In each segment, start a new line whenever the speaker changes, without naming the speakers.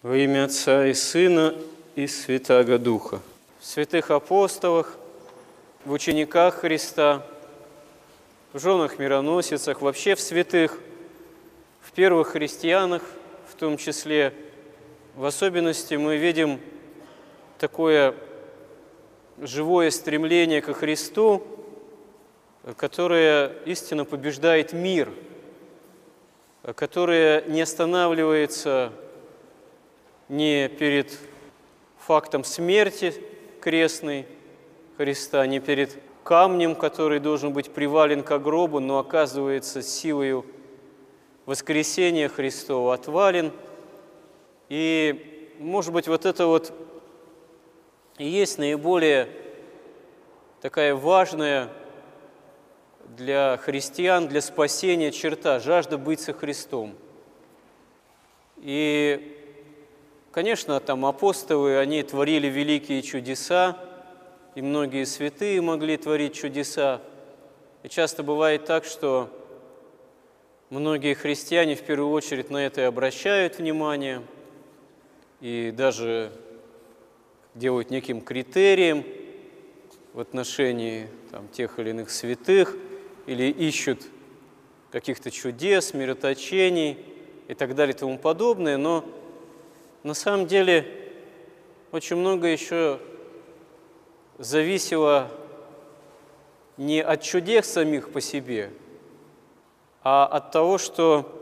Во имя Отца и Сына и Святаго Духа. В святых апостолах, в учениках Христа, в женах мироносицах, вообще в святых, в первых христианах, в том числе, в особенности мы видим такое живое стремление ко Христу, которое истинно побеждает мир, которое не останавливается не перед фактом смерти крестной Христа, не перед камнем, который должен быть привален к гробу, но оказывается силою воскресения Христова отвален. И, может быть, вот это вот и есть наиболее такая важная для христиан, для спасения черта, жажда быть со Христом. И Конечно, там апостолы, они творили великие чудеса, и многие святые могли творить чудеса. И часто бывает так, что многие христиане в первую очередь на это и обращают внимание, и даже делают неким критерием в отношении там, тех или иных святых, или ищут каких-то чудес, мироточений и так далее и тому подобное, но на самом деле очень много еще зависело не от чудес самих по себе, а от того, что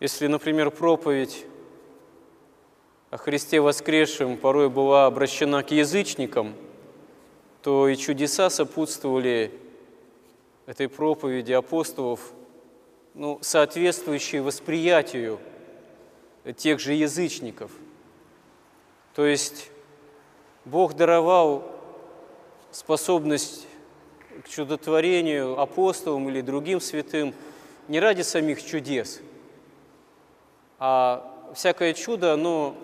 если, например, проповедь о Христе воскресшем порой была обращена к язычникам, то и чудеса сопутствовали этой проповеди апостолов, ну, соответствующие восприятию тех же язычников. То есть Бог даровал способность к чудотворению апостолам или другим святым не ради самих чудес, а всякое чудо, оно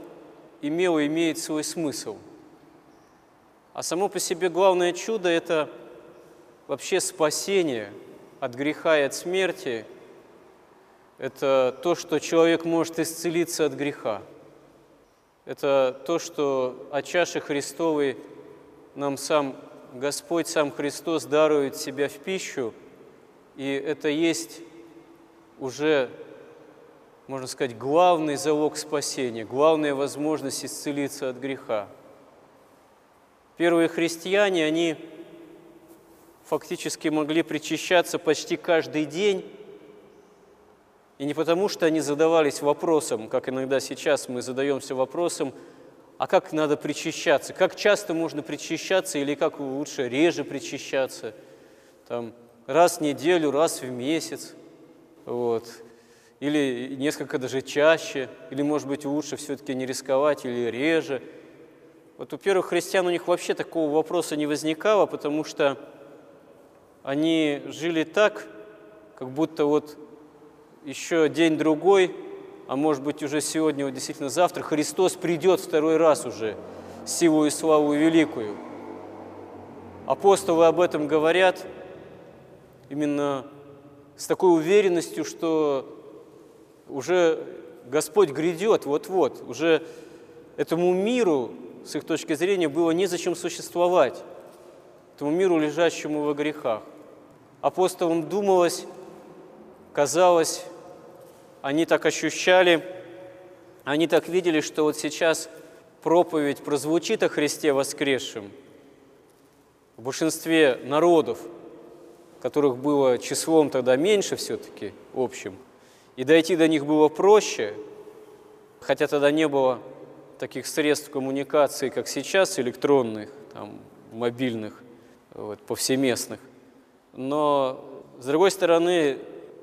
имело, имеет свой смысл. А само по себе главное чудо – это вообще спасение от греха и от смерти – это то, что человек может исцелиться от греха. Это то, что от чаши Христовой нам сам Господь, сам Христос дарует себя в пищу, и это есть уже, можно сказать, главный залог спасения, главная возможность исцелиться от греха. Первые христиане, они фактически могли причащаться почти каждый день, и не потому, что они задавались вопросом, как иногда сейчас мы задаемся вопросом, а как надо причащаться, как часто можно причащаться или как лучше реже причащаться, там, раз в неделю, раз в месяц, вот, или несколько даже чаще, или, может быть, лучше все-таки не рисковать или реже. Вот у первых христиан у них вообще такого вопроса не возникало, потому что они жили так, как будто вот еще день-другой, а может быть уже сегодня, вот действительно завтра, Христос придет второй раз уже, силу и славу великую. Апостолы об этом говорят именно с такой уверенностью, что уже Господь грядет вот-вот, уже этому миру, с их точки зрения, было незачем существовать, этому миру, лежащему во грехах. Апостолам думалось, казалось, они так ощущали, они так видели, что вот сейчас проповедь прозвучит о Христе воскресшем. В большинстве народов, которых было числом тогда меньше все-таки общим, и дойти до них было проще, хотя тогда не было таких средств коммуникации, как сейчас, электронных, там, мобильных, вот, повсеместных. Но, с другой стороны,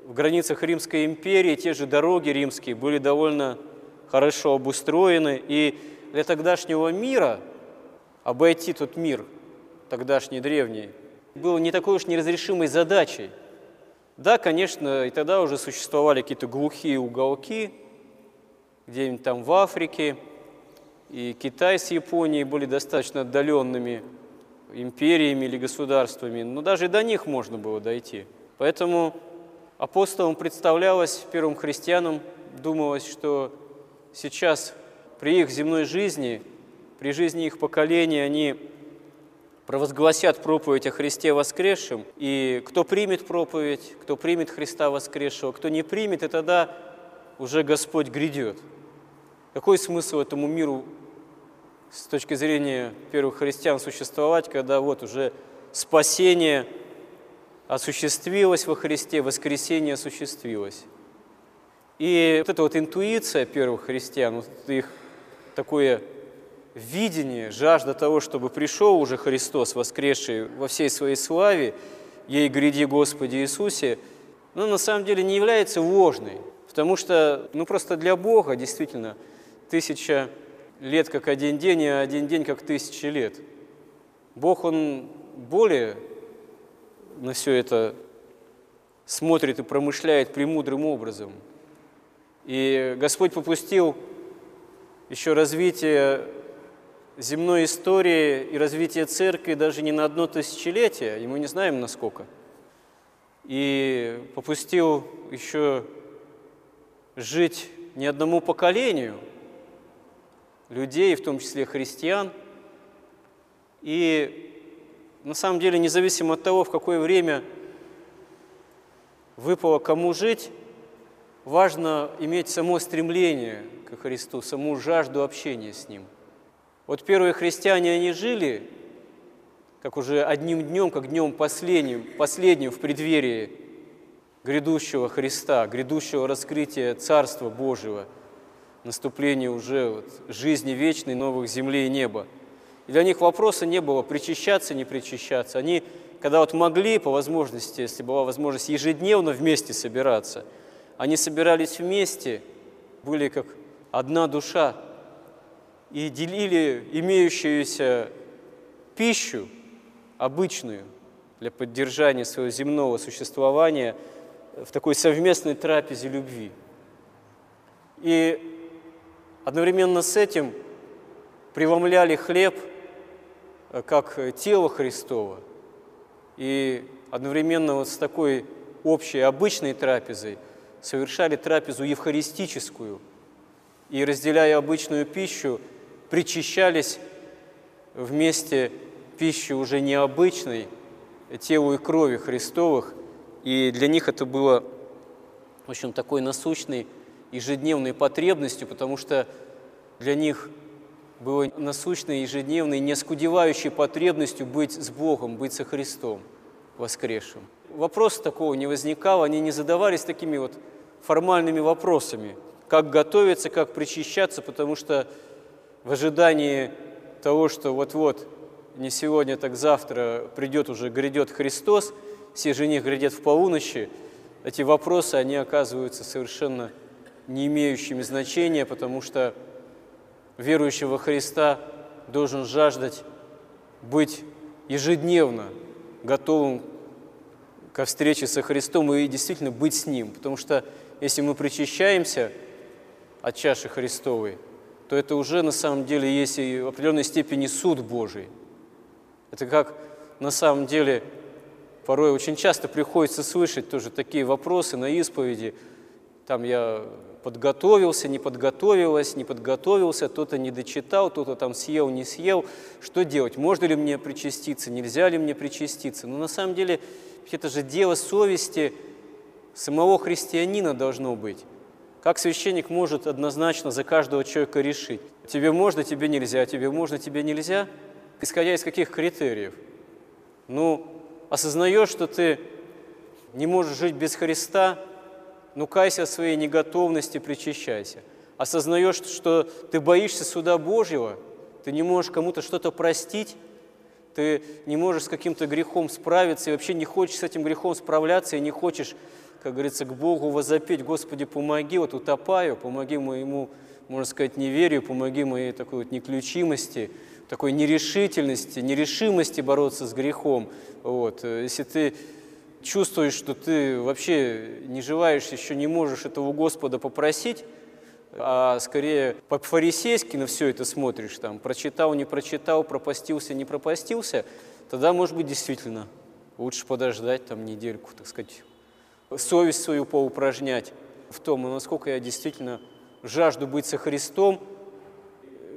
в границах Римской империи те же дороги римские были довольно хорошо обустроены, и для тогдашнего мира обойти тот мир, тогдашний древний, было не такой уж неразрешимой задачей. Да, конечно, и тогда уже существовали какие-то глухие уголки, где-нибудь там в Африке, и Китай с Японией были достаточно отдаленными империями или государствами, но даже до них можно было дойти. Поэтому Апостолам представлялось, первым христианам думалось, что сейчас при их земной жизни, при жизни их поколения, они провозгласят проповедь о Христе воскресшем, и кто примет проповедь, кто примет Христа воскресшего, кто не примет, и тогда уже Господь грядет. Какой смысл этому миру с точки зрения первых христиан существовать, когда вот уже спасение осуществилось во Христе, воскресение осуществилось? И вот эта вот интуиция первых христиан, вот их такое видение, жажда того, чтобы пришел уже Христос, воскресший во всей своей славе, ей гряди Господи Иисусе, но на самом деле не является ложной, потому что, ну просто для Бога действительно тысяча лет как один день, а один день как тысячи лет. Бог, Он более на все это смотрит и промышляет премудрым образом. И Господь попустил еще развитие земной истории и развитие церкви даже не на одно тысячелетие, и мы не знаем насколько. И попустил еще жить не одному поколению людей, в том числе христиан. И на самом деле, независимо от того, в какое время выпало кому жить, важно иметь само стремление ко Христу, саму жажду общения с Ним – вот первые христиане, они жили, как уже одним днем, как днем последним, последним в преддверии грядущего Христа, грядущего раскрытия Царства Божьего, наступления уже вот жизни вечной, новых землей и неба. Для них вопроса не было, причащаться, не причащаться. Они, когда вот могли, по возможности, если была возможность ежедневно вместе собираться, они собирались вместе, были как одна душа, и делили имеющуюся пищу, обычную, для поддержания своего земного существования в такой совместной трапезе любви. И одновременно с этим преломляли хлеб как тело Христова, и одновременно вот с такой общей обычной трапезой совершали трапезу евхаристическую, и разделяя обычную пищу, причащались вместе пищи уже необычной, телу и крови Христовых, и для них это было, в общем, такой насущной ежедневной потребностью, потому что для них было насущной, ежедневной, неоскудевающей потребностью быть с Богом, быть со Христом воскресшим. Вопроса такого не возникало, они не задавались такими вот формальными вопросами, как готовиться, как причащаться, потому что в ожидании того, что вот-вот, не сегодня, так завтра придет уже, грядет Христос, все жених грядет в полуночи, эти вопросы, они оказываются совершенно не имеющими значения, потому что верующий во Христа должен жаждать быть ежедневно готовым ко встрече со Христом и действительно быть с Ним. Потому что если мы причащаемся от чаши Христовой – то это уже на самом деле есть и в определенной степени суд Божий. Это как на самом деле порой очень часто приходится слышать тоже такие вопросы на исповеди. Там я подготовился, не подготовилась, не подготовился, кто-то не дочитал, кто-то там съел, не съел. Что делать? Можно ли мне причаститься, нельзя ли мне причаститься? Но на самом деле это же дело совести самого христианина должно быть. Как священник может однозначно за каждого человека решить? Тебе можно, тебе нельзя, тебе можно, тебе нельзя? Исходя из каких критериев? Ну, осознаешь, что ты не можешь жить без Христа, ну, кайся о своей неготовности, причащайся. Осознаешь, что ты боишься суда Божьего, ты не можешь кому-то что-то простить, ты не можешь с каким-то грехом справиться и вообще не хочешь с этим грехом справляться и не хочешь как говорится, к Богу возопеть, Господи, помоги, вот утопаю, помоги моему, можно сказать, неверию, помоги моей такой вот неключимости, такой нерешительности, нерешимости бороться с грехом. Вот. Если ты чувствуешь, что ты вообще не желаешь, еще не можешь этого Господа попросить, а скорее по-фарисейски на все это смотришь, там, прочитал, не прочитал, пропастился, не пропастился, тогда, может быть, действительно лучше подождать там недельку, так сказать, совесть свою поупражнять в том, насколько я действительно жажду быть со Христом,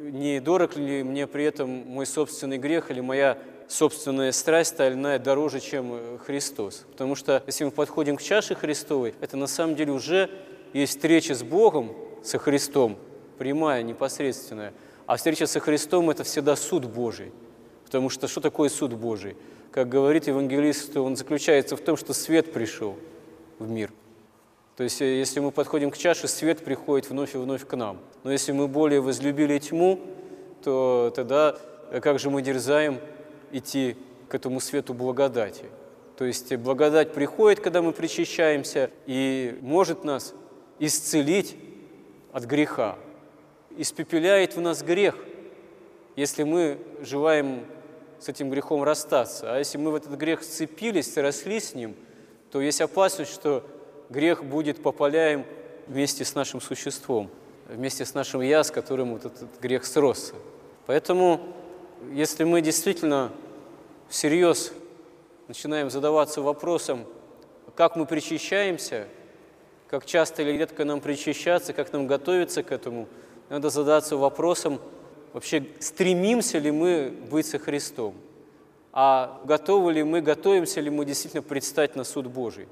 не дорог ли мне при этом мой собственный грех или моя собственная страсть стальная дороже, чем э, Христос. Потому что если мы подходим к чаше Христовой, это на самом деле уже есть встреча с Богом, со Христом, прямая, непосредственная. А встреча со Христом – это всегда суд Божий. Потому что что такое суд Божий? Как говорит евангелист, он заключается в том, что свет пришел в мир. То есть, э, если мы подходим к чаше, свет приходит вновь и вновь к нам. Но если мы более возлюбили тьму, то тогда э, как же мы дерзаем идти к этому свету благодати? То есть благодать приходит, когда мы причащаемся, и может нас исцелить от греха, испепеляет в нас грех, если мы желаем с этим грехом расстаться. А если мы в этот грех сцепились, росли с ним, то есть опасность, что грех будет попаляем вместе с нашим существом, вместе с нашим «я», с которым вот этот грех сросся. Поэтому, если мы действительно всерьез начинаем задаваться вопросом, как мы причащаемся, как часто или редко нам причащаться, как нам готовиться к этому, надо задаться вопросом, вообще стремимся ли мы быть со Христом, а готовы ли мы, готовимся ли мы действительно предстать на суд Божий.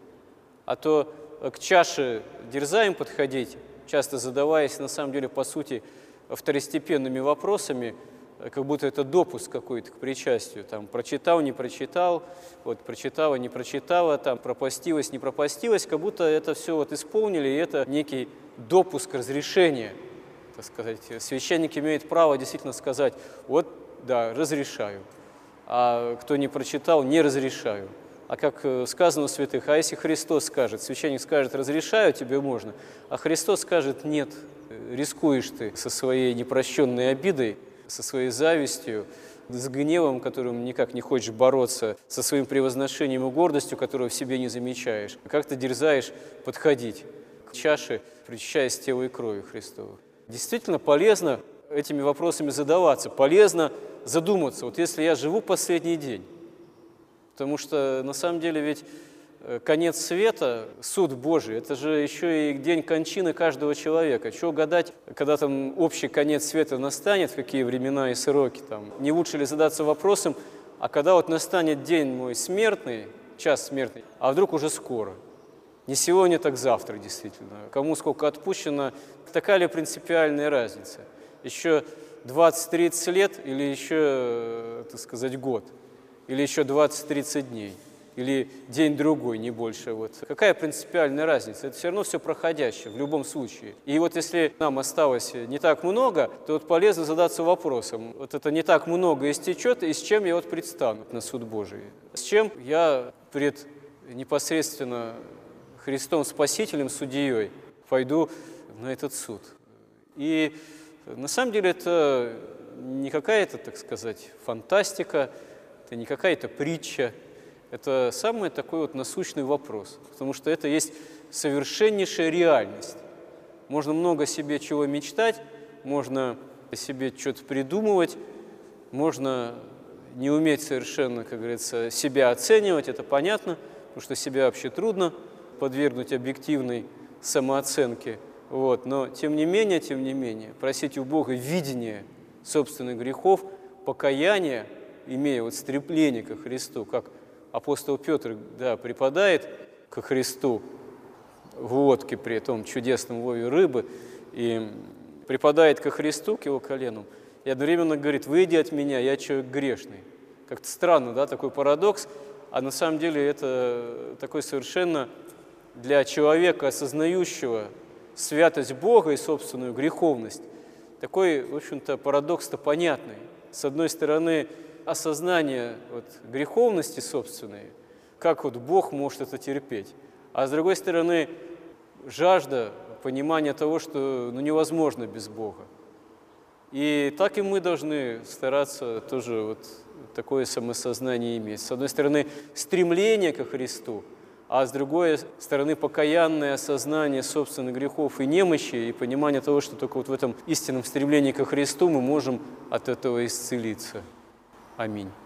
А то к чаше дерзаем подходить, часто задаваясь, на самом деле, по сути, второстепенными вопросами, как будто это допуск какой-то к причастию. Там прочитал, не прочитал, вот прочитала, не прочитала, там пропастилась, не пропастилась, как будто это все вот исполнили, и это некий допуск разрешения, так сказать. Священник имеет право действительно сказать, вот, да, разрешаю, а кто не прочитал, не разрешаю. А как э, сказано у святых, а если Христос скажет, священник скажет, разрешаю, тебе можно, а Христос скажет, нет, э, рискуешь ты со своей непрощенной обидой, со своей завистью, с гневом, которым никак не хочешь бороться, со своим превозношением и гордостью, которую в себе не замечаешь. Как ты дерзаешь подходить к чаше, причащаясь телу и крови Христова. Действительно полезно этими вопросами задаваться, полезно задуматься. Вот если я живу последний день, Потому что на самом деле ведь конец света, суд Божий, это же еще и день кончины каждого человека. Чего гадать, когда там общий конец света настанет, какие времена и сроки там. Не лучше ли задаться вопросом, а когда вот настанет день мой смертный, час смертный, а вдруг уже скоро? Не сегодня, так завтра, действительно. Кому сколько отпущено, такая ли принципиальная разница? Еще 20-30 лет или еще, э, так сказать, год – или еще 20-30 дней, или день-другой, не больше. Вот. Какая принципиальная разница? Это все равно все проходящее в любом случае. И вот если нам осталось не так много, то вот полезно задаться вопросом, вот это не так много истечет, и с чем я вот предстану на суд Божий? С чем я пред непосредственно Христом Спасителем, Судьей, пойду на этот суд? И на самом деле это не какая-то, так сказать, фантастика, это не какая-то притча, это самый такой вот насущный вопрос, потому что это есть совершеннейшая реальность. Можно много себе чего мечтать, можно себе что-то придумывать, можно не уметь совершенно, как говорится, себя оценивать, это понятно, потому что себя вообще трудно подвергнуть объективной самооценке. Вот. Но тем не менее, тем не менее, просить у Бога видения собственных грехов, покаяния – имея вот стремление ко Христу, как апостол Петр да, припадает ко Христу в лодке при этом чудесном лове рыбы и припадает ко Христу, к его колену, и одновременно говорит, выйди от меня, я человек грешный. Как-то странно, да, такой парадокс, а на самом деле это такой совершенно для человека, осознающего святость Бога и собственную греховность, такой, в общем-то, парадокс-то понятный. С одной стороны, осознание вот, греховности собственной, как вот Бог может это терпеть. А с другой стороны, жажда понимания того, что ну, невозможно без Бога. И так и мы должны стараться тоже вот такое самосознание иметь. С одной стороны, стремление ко Христу, а с другой стороны, покаянное осознание собственных грехов и немощи, и понимание того, что только вот в этом истинном стремлении ко Христу мы можем от этого исцелиться. Аминь.